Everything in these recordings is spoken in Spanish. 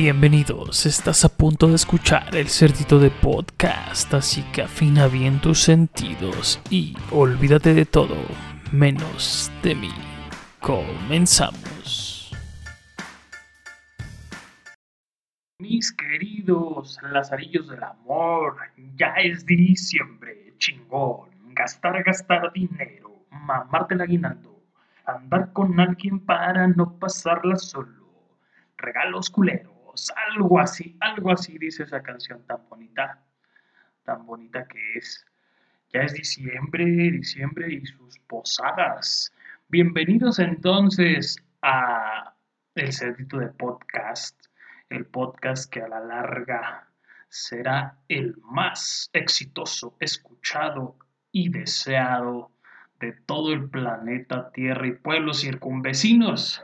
Bienvenidos, estás a punto de escuchar el cerdito de podcast, así que afina bien tus sentidos y olvídate de todo, menos de mí. Comenzamos. Mis queridos lazarillos del amor, ya es diciembre, chingón, gastar, gastar dinero, mamarte el aguinaldo, andar con alguien para no pasarla solo, regalos culeros algo así, algo así dice esa canción tan bonita, tan bonita que es. Ya es diciembre, diciembre y sus posadas. Bienvenidos entonces a el cerdito de podcast, el podcast que a la larga será el más exitoso, escuchado y deseado de todo el planeta Tierra y pueblos circunvecinos.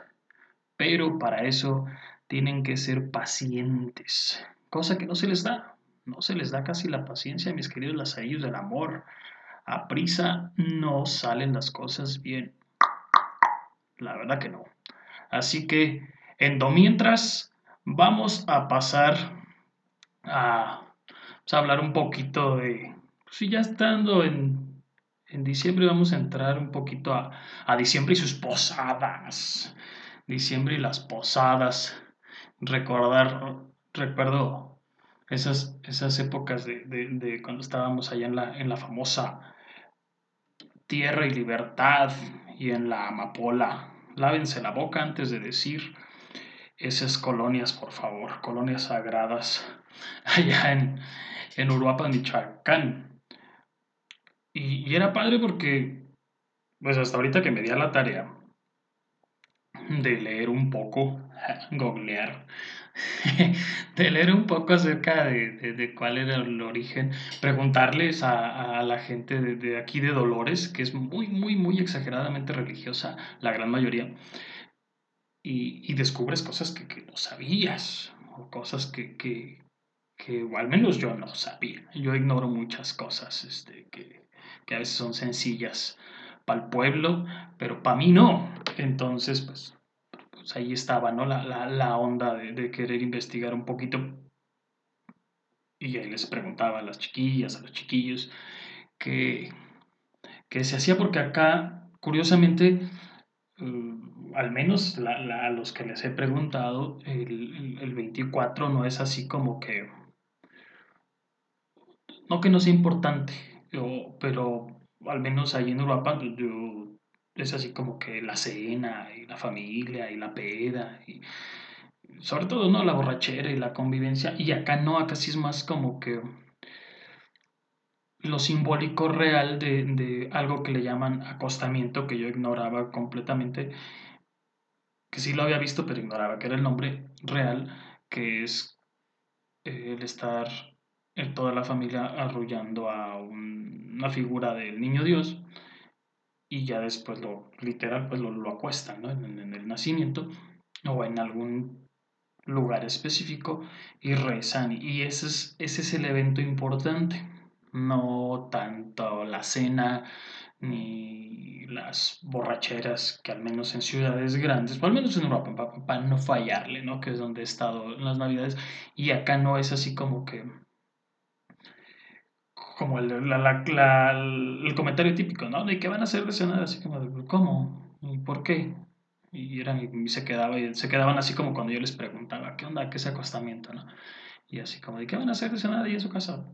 Pero para eso tienen que ser pacientes, cosa que no se les da, no se les da casi la paciencia, mis queridos lazarillos del amor. A prisa no salen las cosas bien. La verdad que no. Así que, en mientras, vamos a pasar a, pues, hablar un poquito de, si ya estando en, en, diciembre, vamos a entrar un poquito a, a diciembre y sus posadas. Diciembre y las posadas recordar, recuerdo esas, esas épocas de, cuando estábamos allá en la, en la famosa Tierra y Libertad y en la Amapola. Lávense la boca antes de decir esas colonias, por favor, colonias sagradas allá en, en Uruapan, Michoacán. Y, y, era padre porque, pues hasta ahorita que me di a la tarea de leer un poco, googlear, de leer un poco acerca de, cuál era el origen, preguntarles a, la gente de, aquí de Dolores, que es muy, muy, muy exageradamente religiosa, la gran mayoría, y, descubres cosas que, no sabías, o cosas que, que, al menos yo no sabía. Yo ignoro muchas cosas este, que, que a veces son sencillas para el pueblo, pero para mí no. Entonces, pues, pues ahí estaba, ¿no? La, la, onda de, querer investigar un poquito. Y ahí les preguntaba a las chiquillas, a los chiquillos, que, que se hacía porque acá, curiosamente, mm, al menos a los que les he preguntado, el, el 24 no es así como que, no que no sea importante, pero al menos ahí en Europa, yo es así como que la cena y la familia y la peda y sobre todo no la borrachera y la convivencia. Y acá no acá sí es más como que lo simbólico real de, algo que le llaman acostamiento que yo ignoraba completamente que sí lo había visto pero ignoraba que era el nombre real que es el estar en toda la familia arrullando a una figura del niño Dios y ya después lo literal pues lo, acuestan ¿no? en, el nacimiento o en algún lugar específico y rezan y ese es, ese es el evento importante no tanto la cena ni las borracheras que al menos en ciudades grandes, o al menos en Europa, para, no fallarle, ¿no? Que es donde he estado en las navidades, y acá no es así como que como el, el comentario típico, ¿no? De que van a hacer de cenar, así como de, ¿cómo? ¿Y por qué? Y, eran, y se, quedaba, y se quedaban así como cuando yo les preguntaba, ¿qué onda? ¿Qué es acostamiento? ¿no? Y así como, ¿de qué van a hacer de cenar ahí en su casa?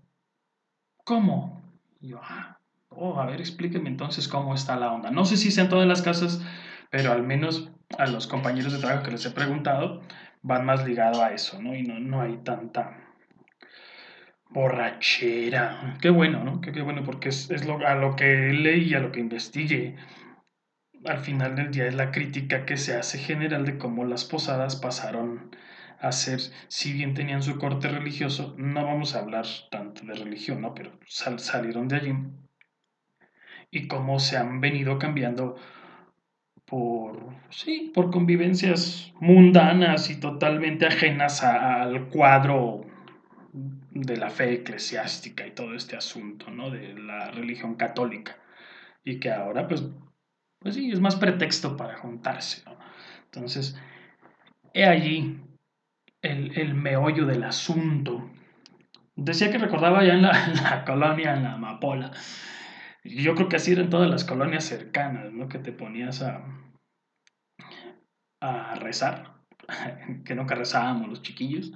¿Cómo? Y yo, ah, oh, a ver, explíqueme entonces cómo está la onda. No sé si sean todas las casas, pero al menos a los compañeros de trabajo que les he preguntado, van más ligados a eso, ¿no? Y no, no hay tanta Borrachera. Qué bueno, ¿no? Qué, bueno, porque es, es lo, a lo que leí, a lo que investigué. Al final del día es la crítica que se hace general de cómo las posadas pasaron a ser, si bien tenían su corte religioso, no vamos a hablar tanto de religión, ¿no? Pero salieron de allí. Y cómo se han venido cambiando por, sí, por convivencias mundanas y totalmente ajenas al cuadro de la fe eclesiástica y todo este asunto, ¿no? De la religión católica. Y que ahora, pues, pues sí, es más pretexto para juntarse, ¿no? Entonces, he allí el, meollo del asunto. Decía que recordaba ya en la, en colonia, en la Amapola. Yo creo que así eran todas las colonias cercanas, ¿no? Que te ponías a, a rezar, que nunca rezábamos los chiquillos.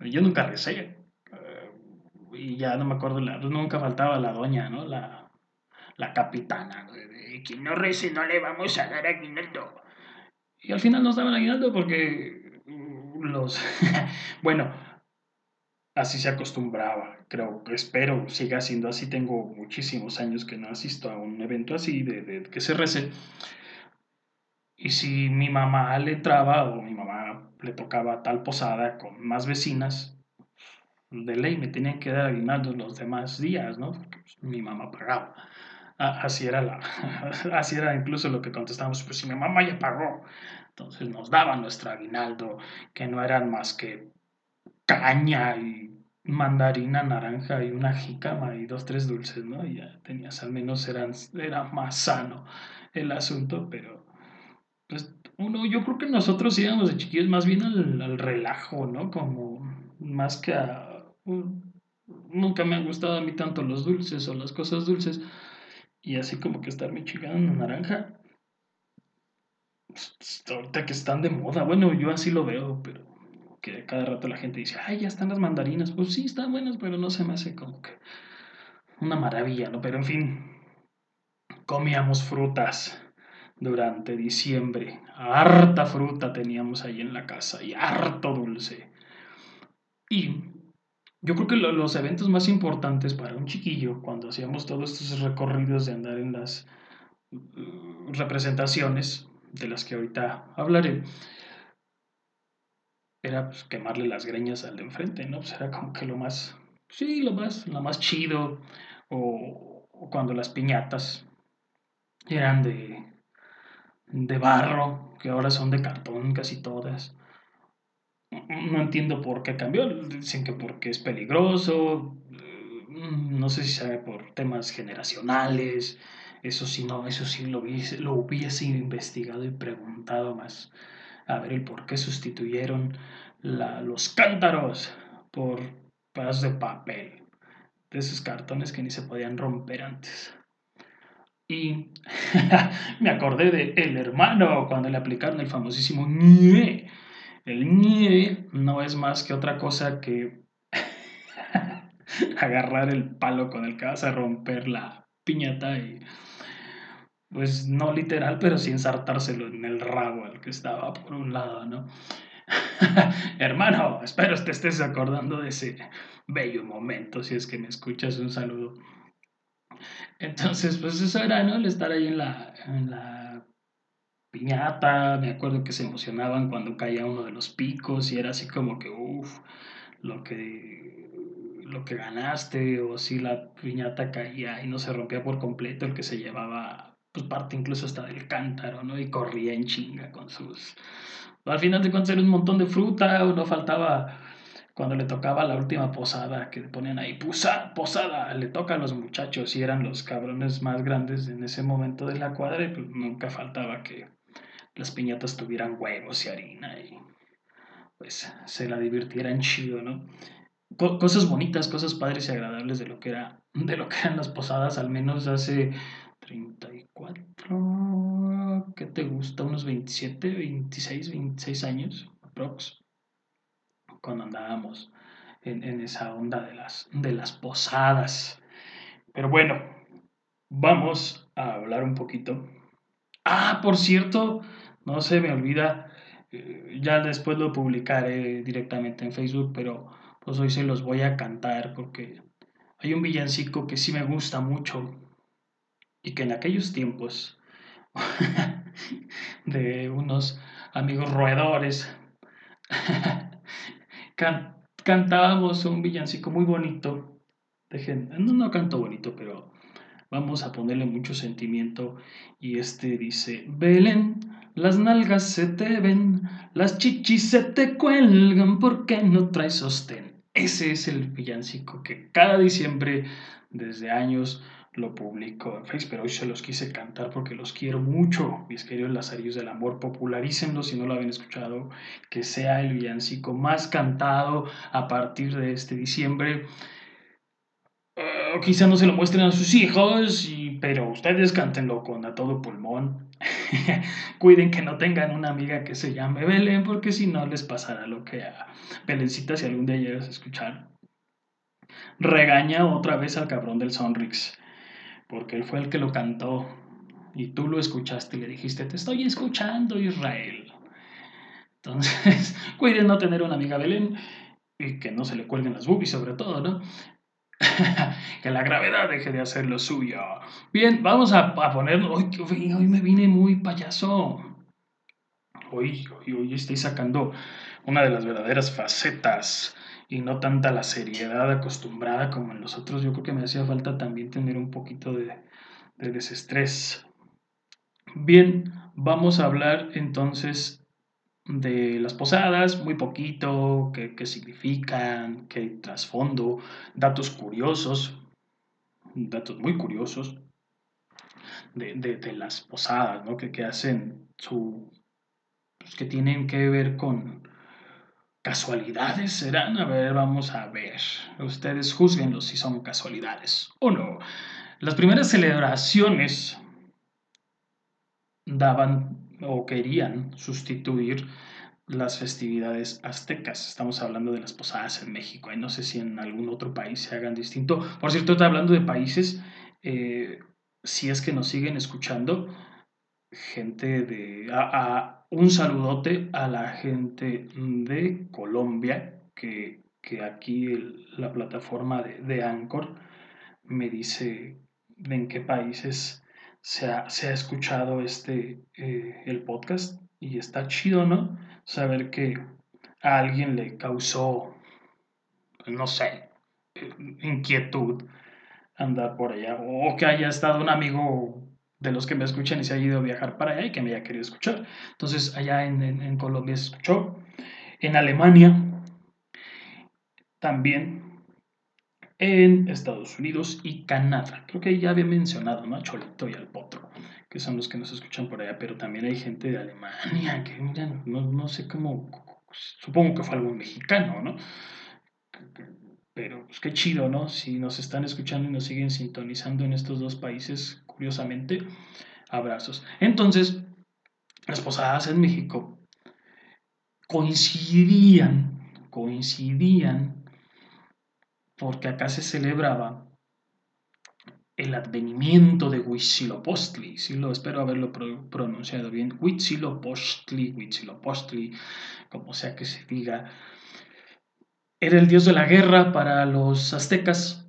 Yo nunca recé. Eh, y ya no me acuerdo, nunca faltaba la doña, ¿no? La, la capitana. De, quien no rece no le vamos a dar aguinaldo. Y al final nos daban aguinaldo porque mm, los... bueno, así se acostumbraba, creo, espero siga siendo así. Tengo muchísimos años que no asisto a un evento así de, de que se rece. Y si mi mamá le traba o mi mamá le tocaba tal posada con más vecinas, de ley me tenían que dar aguinaldos los demás días, ¿no? Porque pues, mi mamá pagaba. así era la, así era incluso lo que contestábamos, pues si mi mamá ya pagó, entonces nos daban nuestro aguinaldo, que no eran más que caña y mandarina, naranja y una jícama y dos, tres dulces, ¿no? Y ya tenías, al menos eran, era más sano el asunto, pero pues uno, yo creo que nosotros íbamos de chiquillos más bien al, relajo, ¿no? Como más que a... nunca me han gustado a mí tanto los dulces o las cosas dulces. Y así como que estarme chingando una naranja. Pues, ahorita que están de moda, bueno, yo así lo veo, pero que cada rato la gente dice, ay, ya están las mandarinas. Pues sí, están buenas, pero no se me hace como que una maravilla, ¿no? Pero en fin, comíamos frutas durante diciembre. Harta fruta teníamos ahí en la casa y harto dulce. Y yo creo que los eventos más importantes para un chiquillo, cuando hacíamos todos estos recorridos de andar en las uh, representaciones, de las que ahorita hablaré, era pues, quemarle las greñas al de enfrente, ¿no? Pues era como que lo más, sí, lo más, lo más chido. o cuando las piñatas eran de, de barro, que ahora son de cartón casi todas. No entiendo por qué cambió. Dicen que porque es peligroso. No sé si sabe por temas generacionales. Eso sí, no, eso sí lo hubiese, lo hubiese investigado y preguntado más. A ver el por qué sustituyeron los cántaros por pedazos de papel. De esos cartones que ni se podían romper antes. Y me acordé de El Hermano cuando le aplicaron el famosísimo ñe. El ñe no es más que otra cosa que agarrar el palo con el que vas a romper la piñata y pues no literal, pero sí ensartárselo en el rabo al que estaba por un lado, ¿no? Hermano, espero te estés acordando de ese bello momento, si es que me escuchas, un saludo. Entonces, pues eso era, ¿no? El estar ahí en la piñata, me acuerdo que se emocionaban cuando caía uno de los picos y era así como que, uff, lo que, lo que ganaste, o si la piñata caía y no se rompía por completo, el que se llevaba, pues parte incluso hasta del cántaro, ¿no? Y corría en chinga con sus... Al final de cuentas era un montón de fruta, o no faltaba cuando le tocaba la última posada, que ponían ahí, posada, posada, le toca a los muchachos y eran los cabrones más grandes en ese momento de la cuadra y pues nunca faltaba que las piñatas tuvieran huevos y harina y pues se la divirtieran chido, ¿no? cosas bonitas, cosas padres y agradables de lo que era, de lo que eran las posadas, al menos hace 34, ¿qué te gusta? Unos 27, 26, 26 años, aprox cuando andábamos en, esa onda de las, de las posadas. Pero bueno, vamos a hablar un poquito. Ah, por cierto, no se me olvida, eh, ya después lo publicaré directamente en Facebook, pero pues hoy se los voy a cantar porque hay un villancico que sí me gusta mucho y que en aquellos tiempos de unos amigos roedores cantábamos un villancico muy bonito. no, no canto bonito, pero vamos a ponerle mucho sentimiento. Y este dice, Belén, las nalgas se te ven, las chichis se te cuelgan, porque no traes sostén? Ese es el villancico que cada diciembre, desde años, lo publico en Facebook, pero hoy se los quise cantar porque los quiero mucho, mis queridos Lazarillos del Amor, popularícenlo si no lo habían escuchado, que sea el villancico más cantado a partir de este diciembre. Uh, quizá no se lo muestren a sus hijos, pero ustedes cántenlo con a todo pulmón. Cuiden que no tengan una amiga que se llame Belén, porque si no les pasará lo que a Belencita si algún día llegas a escuchar. Regaña otra vez al cabrón del Sonrix porque él fue el que lo cantó y tú lo escuchaste y le dijiste, te estoy escuchando Israel. Entonces, cuiden no tener una amiga Belén y que no se le cuelguen las boobies sobre todo, ¿no? que la gravedad deje de hacer lo suyo. Bien, vamos a, poner, hoy, me vine muy payaso. Hoy, hoy, hoy estoy sacando una de las verdaderas facetas y no tanta la seriedad acostumbrada como en los otros. Yo creo que me hacía falta también tener un poquito de, desestrés. Bien, vamos a hablar entonces de las posadas, muy poquito, qué, significan, qué trasfondo, datos curiosos, datos muy curiosos de, las posadas, ¿no? Que, hacen su... Pues, que tienen que ver con, ¿Casualidades serán? A ver, vamos a ver. Ustedes juzguenlo si son casualidades o no. Las primeras celebraciones daban o querían sustituir las festividades aztecas. Estamos hablando de las posadas en México. Y no sé si en algún otro país se hagan distinto. Por cierto, estoy hablando de países, eh, si es que nos siguen escuchando, gente de... A, un saludote a la gente de Colombia, que, aquí la plataforma de, Anchor me dice en qué países se ha, escuchado este, eh, el podcast y está chido, ¿no? Saber que a alguien le causó, no sé, inquietud andar por allá o que haya estado un amigo de los que me escuchan y se ha ido a viajar para allá y que me haya querido escuchar. Entonces, allá en, Colombia se escuchó. En Alemania también. En Estados Unidos y Canadá. Creo que ya había mencionado, ¿no? A Cholito y al Potro, que son los que nos escuchan por allá, pero también hay gente de Alemania, que no, no sé cómo, supongo que fue algún mexicano, ¿no? Pero pues qué chido, ¿no? Si nos están escuchando y nos siguen sintonizando en estos dos países, curiosamente, abrazos. Entonces, las posadas en México coincidían, coincidían, porque acá se celebraba el advenimiento de Huitzilopochtli, espero haberlo pronunciado bien, Huitzilopochtli, Huitzilopochtli, como sea que se diga, era el dios de la guerra para los aztecas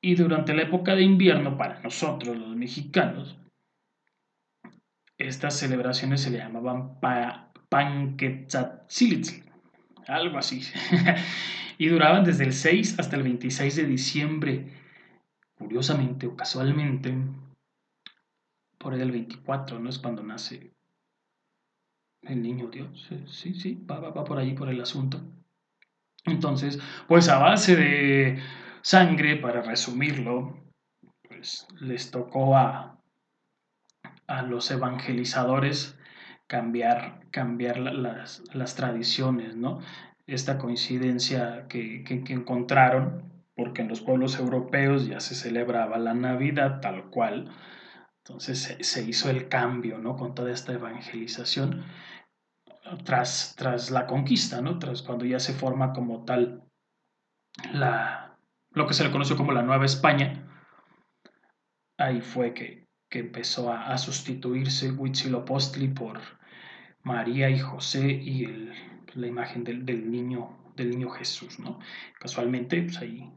y durante la época de invierno para nosotros los mexicanos, estas celebraciones se le llamaban pa algo así. y duraban desde el 6 hasta el 26 de diciembre. Curiosamente o casualmente, por el 24, ¿no? Es cuando nace el niño Dios. Sí, sí, va, va, va por ahí por el asunto. Entonces, pues a base de sangre, para resumirlo, pues les tocó a, a los evangelizadores cambiar, cambiar las, las, tradiciones, ¿no? Esta coincidencia que, que, encontraron, porque en los pueblos europeos ya se celebraba la Navidad tal cual, entonces se, se hizo el cambio, ¿no? Con toda esta evangelización tras, tras la conquista, ¿no? Tras cuando ya se forma como tal la, lo que se le conoció como la Nueva España, ahí fue que, que empezó a, a, sustituirse Huitzilopochtli por María y José y la imagen del, del, niño, del niño Jesús, ¿no? Casualmente, pues ahí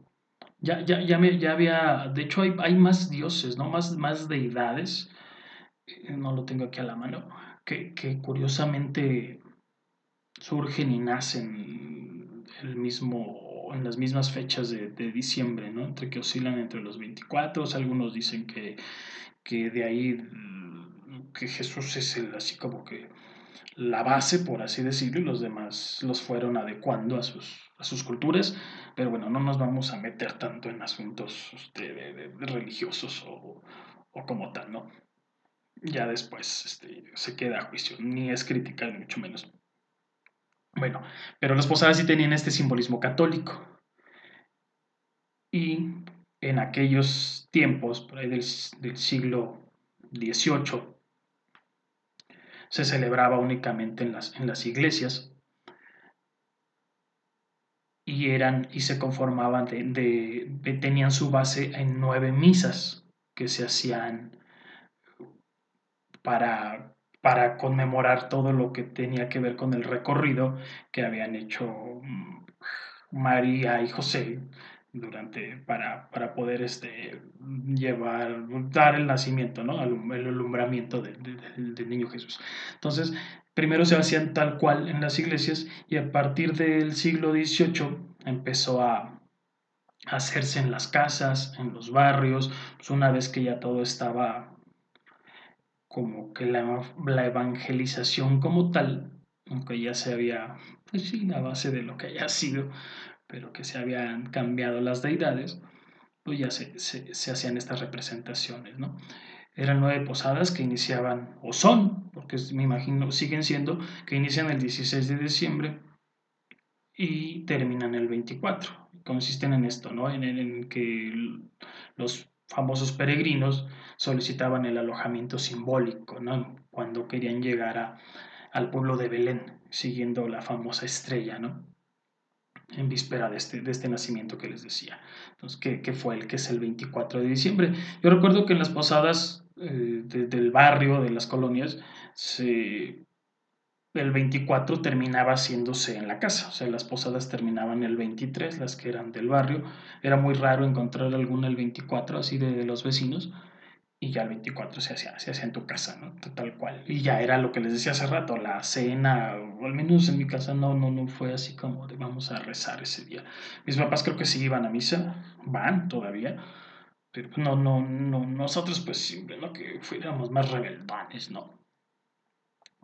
ya, ya, ya, me, ya había, de hecho hay, hay, más dioses, ¿no? Más, más deidades, eh, no lo tengo aquí a la mano, que, que curiosamente surgen y nacen el mismo, en las mismas fechas de, diciembre, ¿no? Entre que oscilan entre los 24, algunos dicen que, que de ahí, que Jesús es el, así como que la base, por así decirlo, y los demás los fueron adecuando a sus, a sus culturas, pero bueno, no nos vamos a meter tanto en asuntos este, religiosos o, o, como tal, ¿no? Ya después este, se queda a juicio, ni es crítica, ni mucho menos. Bueno, pero las posadas sí tenían este simbolismo católico. Y en aquellos tiempos, por ahí del, siglo XVIII, se celebraba únicamente en las, en las iglesias y eran y se conformaban de, tenían su base en nueve misas que se hacían para, para conmemorar todo lo que tenía que ver con el recorrido que habían hecho mm, María y José durante para, para poder este, llevar, dar el nacimiento, ¿no? el alumbramiento del niño Jesús. Entonces, primero se hacían tal cual en las iglesias y a partir del siglo XVIII empezó a hacerse en las casas, en los barrios, pues una vez que ya todo estaba como que la, la evangelización como tal, aunque ya se había, pues sí, a base de lo que haya sido, pero que se habían cambiado las deidades, pues ya se, se, hacían estas representaciones, ¿no? Eran nueve posadas que iniciaban, o son, porque me imagino, siguen siendo, que inician el 16 de diciembre y terminan el 24. Consisten en esto, ¿no? En, en que los famosos peregrinos solicitaban el alojamiento simbólico, ¿no? Cuando querían llegar a, al pueblo de Belén, siguiendo la famosa estrella, ¿no? en víspera de este, de este nacimiento que les decía. Entonces, que, fue el que es el 24 de diciembre. Yo recuerdo que en las posadas eh, del barrio, de las colonias, se, el 24 terminaba haciéndose en la casa, o sea, las posadas terminaban el 23, las que eran del barrio. Era muy raro encontrar alguna el 24, así de los vecinos y ya el 24 se hacía, se hacía en tu casa, ¿no? Tal cual. Y ya era lo que les decía hace rato, la cena, o al menos en mi casa no, no, no fue así como de vamos a rezar ese día. Mis papás creo que sí iban a misa, van todavía, pero no, no, no, nosotros pues siempre, ¿no? Que fuéramos más rebeldones, ¿no?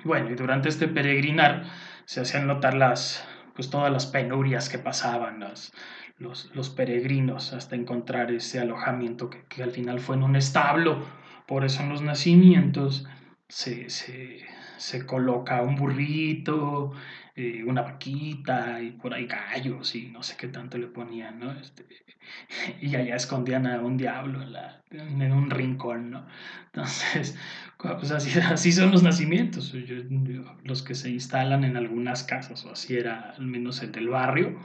Bueno, y durante este peregrinar se hacían notar las, pues todas las penurias que pasaban, las, los, peregrinos hasta encontrar ese alojamiento que, al final fue en un establo. Por eso en los nacimientos se, se, coloca un burrito, eh, una vaquita y por ahí gallos y no sé qué tanto le ponían, ¿no? Este, y allá escondían a un diablo en, un rincón, ¿no? Entonces, pues así, así son los nacimientos, los que se instalan en algunas casas, o así era al menos el del barrio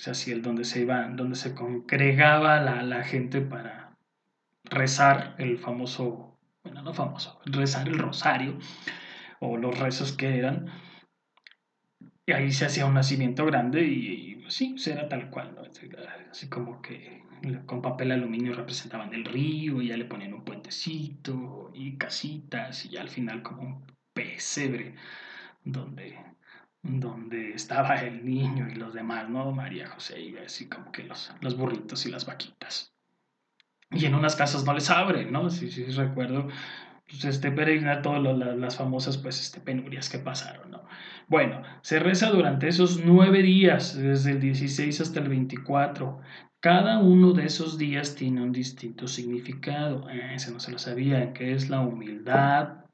sea, así el donde se iba, donde se congregaba la, la gente para rezar el famoso, bueno, no famoso, rezar el rosario o los rezos que eran. Y ahí se hacía un nacimiento grande y, pues sí, pues era tal cual, ¿no? Así como que con papel aluminio representaban el río y ya le ponían un puentecito y casitas y ya al final como un pesebre donde donde estaba el niño y los demás, ¿no? María José y así como que los, los burritos y las vaquitas. Y en unas casas no les abren, ¿no? Sí, sí, recuerdo, pues este peregrinar todas las famosas, pues, este, penurias que pasaron, ¿no? Bueno, se reza durante esos nueve días, desde el 16 hasta el 24. Cada uno de esos días tiene un distinto significado. Eh, ese no se lo sabía, que es la humildad,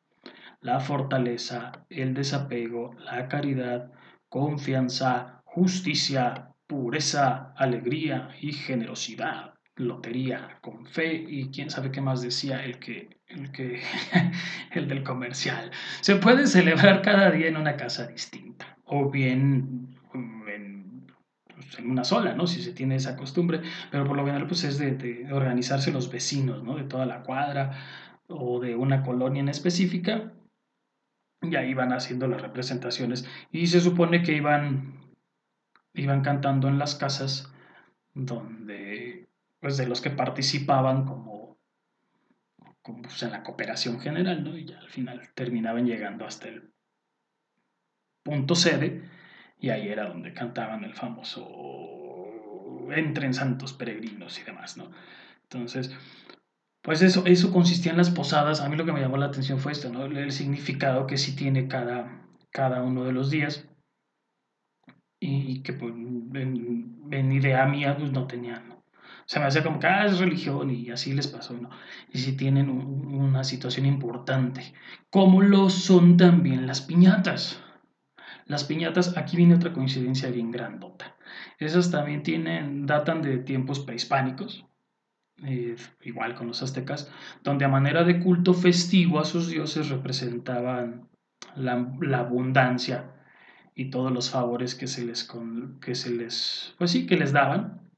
la fortaleza, el desapego, la caridad, confianza, justicia, pureza, alegría y generosidad. Lotería con fe y quién sabe qué más decía el que el que el del comercial. Se puede celebrar cada día en una casa distinta o bien en, pues, una sola, ¿no? Si se tiene esa costumbre, pero por lo general pues es de, organizarse los vecinos, ¿no? De toda la cuadra o de una colonia en específica y ahí van haciendo las representaciones. Y se supone que iban, iban cantando en las casas donde, pues de los que participaban como, como pues, en la cooperación general, ¿no? Y ya al final terminaban llegando hasta el punto sede y ahí era donde cantaban el famoso Entren santos peregrinos y demás, ¿no? Entonces, Pues eso, eso consistía en las posadas. A mí lo que me llamó la atención fue esto, ¿no? El significado que sí tiene cada, cada uno de los días. Y que pues, en, idea mía pues no tenían, ¿no? O sea, me hacía como que, ah, es religión y así les pasó, ¿no? Y sí tienen una situación importante. Como lo son también las piñatas. Las piñatas, aquí viene otra coincidencia bien grandota. Esas también tienen, datan de tiempos prehispánicos, eh, igual con los aztecas, donde a manera de culto festivo a sus dioses representaban la, abundancia y todos los favores que se les, que se les, pues sí, que les daban.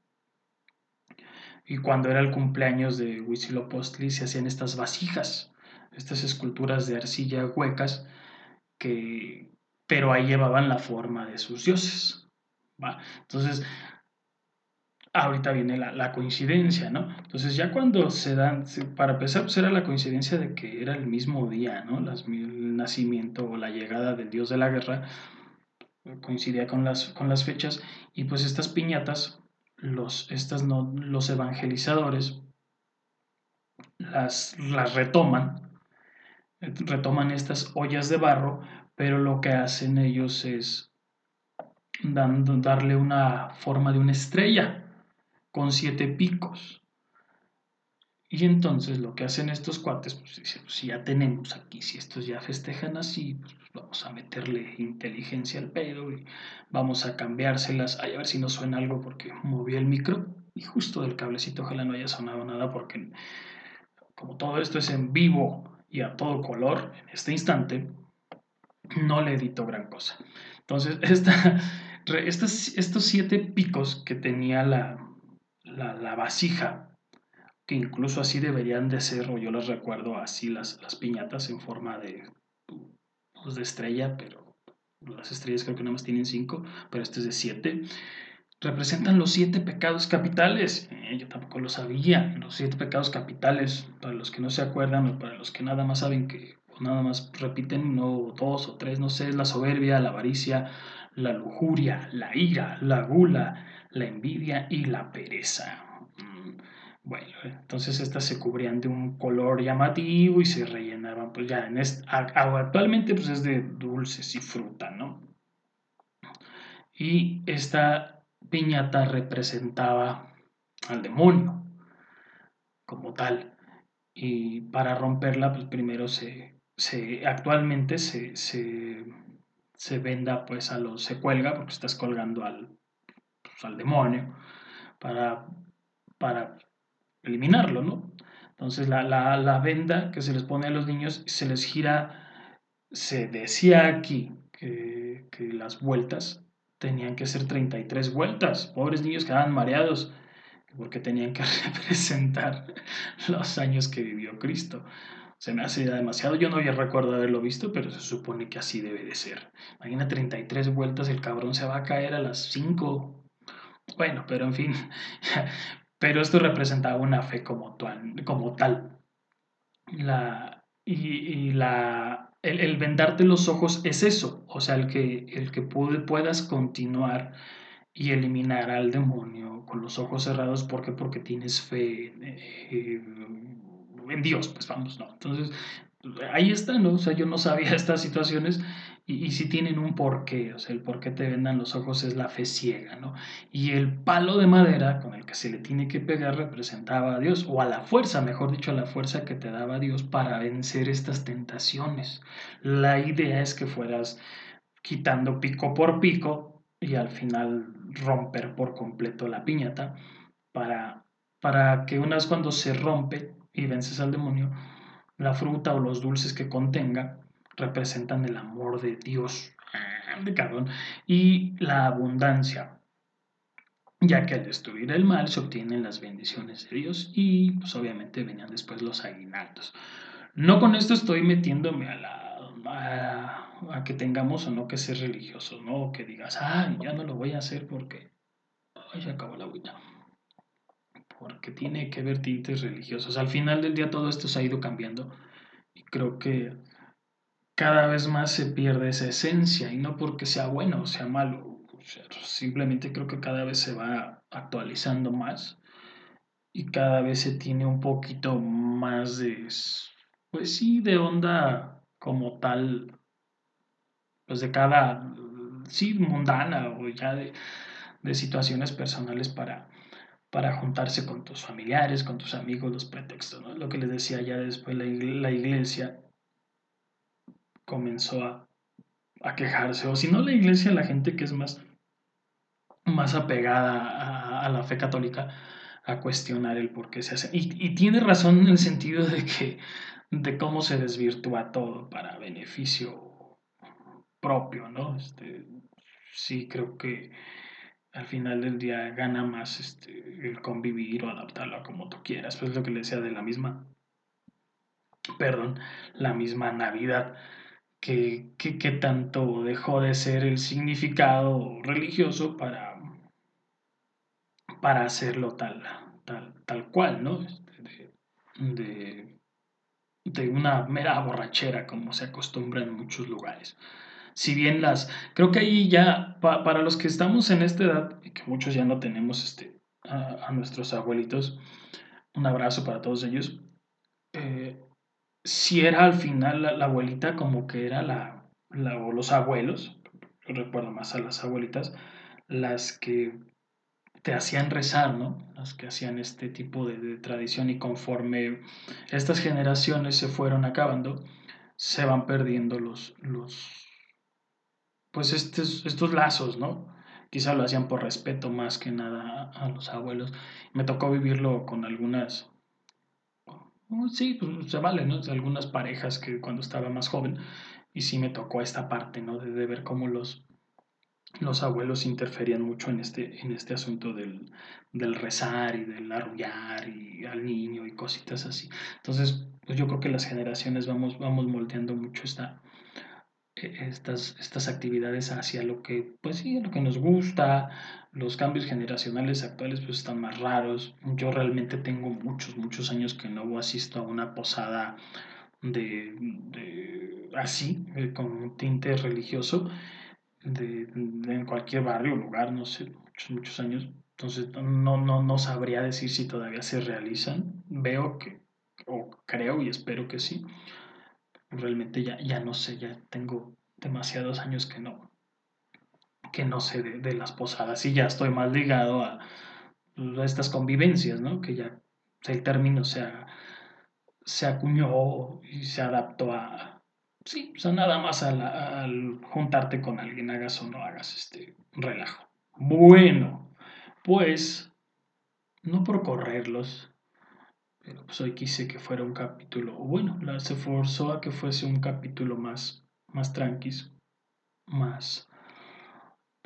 Y cuando era el cumpleaños de Huitzilopochtli se hacían estas vasijas, estas esculturas de arcilla huecas, que, pero ahí llevaban la forma de sus dioses. Entonces, ahorita viene la, coincidencia, ¿no? Entonces ya cuando se dan, para empezar, pues era la coincidencia de que era el mismo día, ¿no? el nacimiento o la llegada del dios de la guerra coincidía con las, con las fechas y pues estas piñatas, los, estas no, los evangelizadores las, las retoman, retoman estas ollas de barro, pero lo que hacen ellos es dando, darle una forma de una estrella con siete picos. Y entonces lo que hacen estos cuates, pues dicen, pues, si ya tenemos aquí, si estos ya festejan así, pues, pues vamos a meterle inteligencia al pedo y vamos a cambiárselas. a ver si no suena algo porque moví el micro y justo del cablecito ojalá no haya sonado nada porque como todo esto es en vivo y a todo color en este instante, no le edito gran cosa. Entonces, esta, estos siete picos que tenía la, la, vasija, que incluso así deberían de ser, o yo las recuerdo así, las, las piñatas en forma de, pues, de estrella, pero las estrellas creo que nada más tienen cinco, pero este es de siete. Representan los siete pecados capitales. Eh, yo tampoco lo sabía. Los siete pecados capitales, para los que no se acuerdan o para los que nada más saben que nada más repiten no dos o tres, no sé, la soberbia, la avaricia, la lujuria, la ira, la gula, la envidia y la pereza. Mm, bueno, entonces estas se cubrían de un color llamativo y se rellenaban, pues ya en actualmente pues es de dulces y fruta, ¿no? Y esta piñata representaba al demonio como tal. Y para romperla, pues primero se, se actualmente se, se, se venda, pues a los, se cuelga, porque estás colgando al, al demonio para, para eliminarlo, ¿no? Entonces la, la, venda que se les pone a los niños se les gira, se decía aquí que, que las vueltas tenían que ser 33 vueltas, pobres niños quedaban mareados porque tenían que representar los años que vivió Cristo. Se me hace demasiado, yo no había recuerdo haberlo visto, pero se supone que así debe de ser. Imagina 33 vueltas, el cabrón se va a caer a las 5 bueno, pero en fin, pero esto representaba una fe como tal. Como tal. La, y, la, el, vendarte los ojos es eso, o sea, el que, el que puedas continuar y eliminar al demonio con los ojos cerrados, ¿por qué? Porque tienes fe eh, en Dios, pues vamos, ¿no? Entonces, ahí está, ¿no? O sea, yo no sabía estas situaciones y, si tienen un porqué, o sea, el por qué te vendan los ojos es la fe ciega, ¿no? Y el palo de madera con el que se le tiene que pegar representaba a Dios, o a la fuerza, mejor dicho, a la fuerza que te daba Dios para vencer estas tentaciones. La idea es que fueras quitando pico por pico y al final romper por completo la piñata para, para que una vez cuando se rompe y vences al demonio, la fruta o los dulces que contenga representan el amor de Dios, ah, de y la abundancia, ya que al destruir el mal se obtienen las bendiciones de Dios y pues obviamente venían después los aguinaldos. No con esto estoy metiéndome a la a, que tengamos o no que ser religiosos, ¿no? O que digas, ah, ya no lo voy a hacer porque ay, se acabó la agüita. Porque tiene que ver tintes religiosos. Al final del día todo esto se ha ido cambiando y creo que cada vez más se pierde esa esencia y no porque sea bueno o sea malo, simplemente creo que cada vez se va actualizando más y cada vez se tiene un poquito más de, pues sí, de onda como tal, pues de cada, sí, mundana o ya de, situaciones personales para, para juntarse con tus familiares, con tus amigos, los pretextos, ¿no? Lo que les decía ya después, la, iglesia comenzó a, a, quejarse, o si no la iglesia, la gente que es más, más apegada a la fe católica, a cuestionar el por qué se hace. Y, tiene razón en el sentido de que de cómo se desvirtúa todo para beneficio propio, ¿no? Este, sí creo que al final del día gana más este, el convivir o adaptarlo a como tú quieras. Pues lo que le decía de la misma, perdón, la misma Navidad, que, que tanto dejó de ser el significado religioso para para hacerlo tal, tal, tal cual, ¿no? Este, de, de, una mera borrachera, como se acostumbra en muchos lugares. Si bien las, creo que ahí ya, para los que estamos en esta edad, que muchos ya no tenemos este, a, nuestros abuelitos, un abrazo para todos ellos, eh, si era al final la, abuelita como que era la, o los abuelos, recuerdo más a las abuelitas, las que te hacían rezar, ¿no? Las que hacían este tipo de, tradición y conforme estas generaciones se fueron acabando, se van perdiendo los pues estos, estos lazos, ¿no? Quizá lo hacían por respeto más que nada a, los abuelos. Me tocó vivirlo con algunas, oh, sí, pues se vale, ¿no? Algunas parejas que cuando estaba más joven, y sí me tocó esta parte, ¿no? de ver cómo los, los abuelos interferían mucho en este, en este asunto del, rezar y del arrullar y al niño y cositas así. Entonces, pues yo creo que las generaciones vamos, vamos moldeando mucho esta, estas, estas actividades hacia lo que, pues sí, lo que nos gusta. Los cambios generacionales actuales pues están más raros. Yo realmente tengo muchos, muchos años que no asisto a una posada de, de así, eh, con un tinte religioso de, en cualquier barrio lugar, no sé, muchos, muchos años. Entonces no, no, no sabría decir si todavía se realizan. Veo que, o creo y espero que sí. Realmente ya, ya no sé, ya tengo demasiados años que no, que no sé de, las posadas y ya estoy más ligado a, estas convivencias, ¿no? Que ya el término se, se acuñó y se adaptó a, Sí, o sea, nada más al, juntarte con alguien, hagas o no hagas este relajo. Bueno, pues, no por correrlos, pero pues hoy quise que fuera un capítulo, bueno, se forzó a que fuese un capítulo más, más tranquis, más,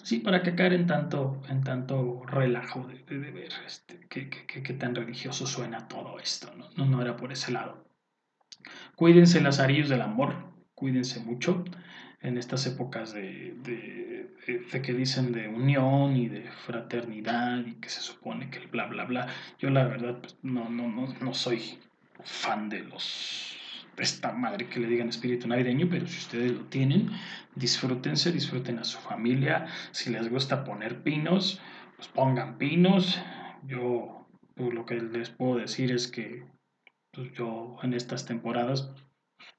sí, para que caer en tanto, en tanto relajo de, ver este, qué, tan religioso suena todo esto, ¿no? ¿no? No era por ese lado. Cuídense las arillos del amor, cuídense mucho en estas épocas de, de, que dicen de unión y de fraternidad y que se supone que el bla, bla, bla. Yo la verdad pues, no, no, no, no soy fan de los de esta madre que le digan espíritu navideño, pero si ustedes lo tienen, disfrútense, disfruten a su familia. Si les gusta poner pinos, pues pongan pinos. Yo pues, lo que les puedo decir es que pues, yo en estas temporadas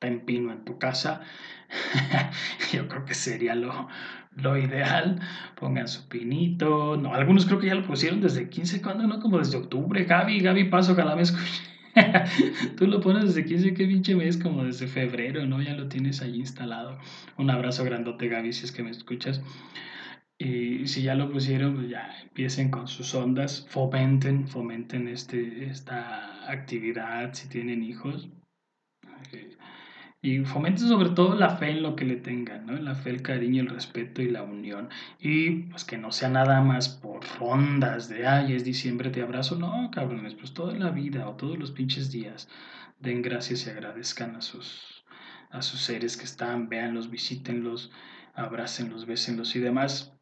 en pino en tu casa. Yo creo que sería lo, lo, ideal. Pongan su pinito. No, algunos creo que ya lo pusieron desde 15, cuando no? Como desde octubre. Gaby, Gaby, paso cada mes. Tú lo pones desde 15, qué pinche mes, como desde febrero, ¿no? Ya lo tienes ahí instalado. Un abrazo grandote, Gaby, si es que me escuchas. Y si ya lo pusieron, pues ya empiecen con sus ondas, fomenten, fomenten este, esta actividad si tienen hijos. Eh, y fomenten sobre todo la fe en lo que le tengan, ¿no? La fe, el cariño, el respeto y la unión. Y pues que no sea nada más por rondas de, ay, es diciembre, te abrazo. No, cabrones, pues toda la vida o todos los pinches días den gracias y agradezcan a sus, a sus seres que están, véanlos, visítenlos, abrácenlos, bésenlos y demás.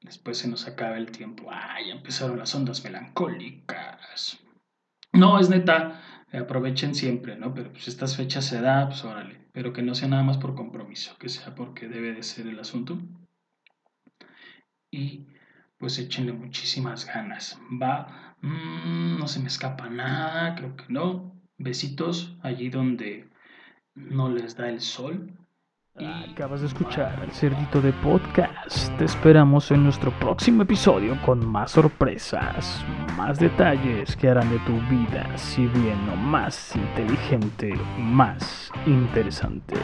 Después se nos acaba el tiempo. Ay, empezaron las ondas melancólicas. No, es neta aprovechen siempre, ¿no? Pero pues estas fechas se da, pues órale, pero que no sea nada más por compromiso, que sea porque debe de ser el asunto. Y pues échenle muchísimas ganas. Va, Mm, no se me escapa nada, creo que no. Besitos allí donde no les da el sol. Acabas de escuchar el Cerdito de Podcast. Te esperamos en nuestro próximo episodio con más sorpresas, más detalles que harán de tu vida, si bien no más inteligente, más interesante.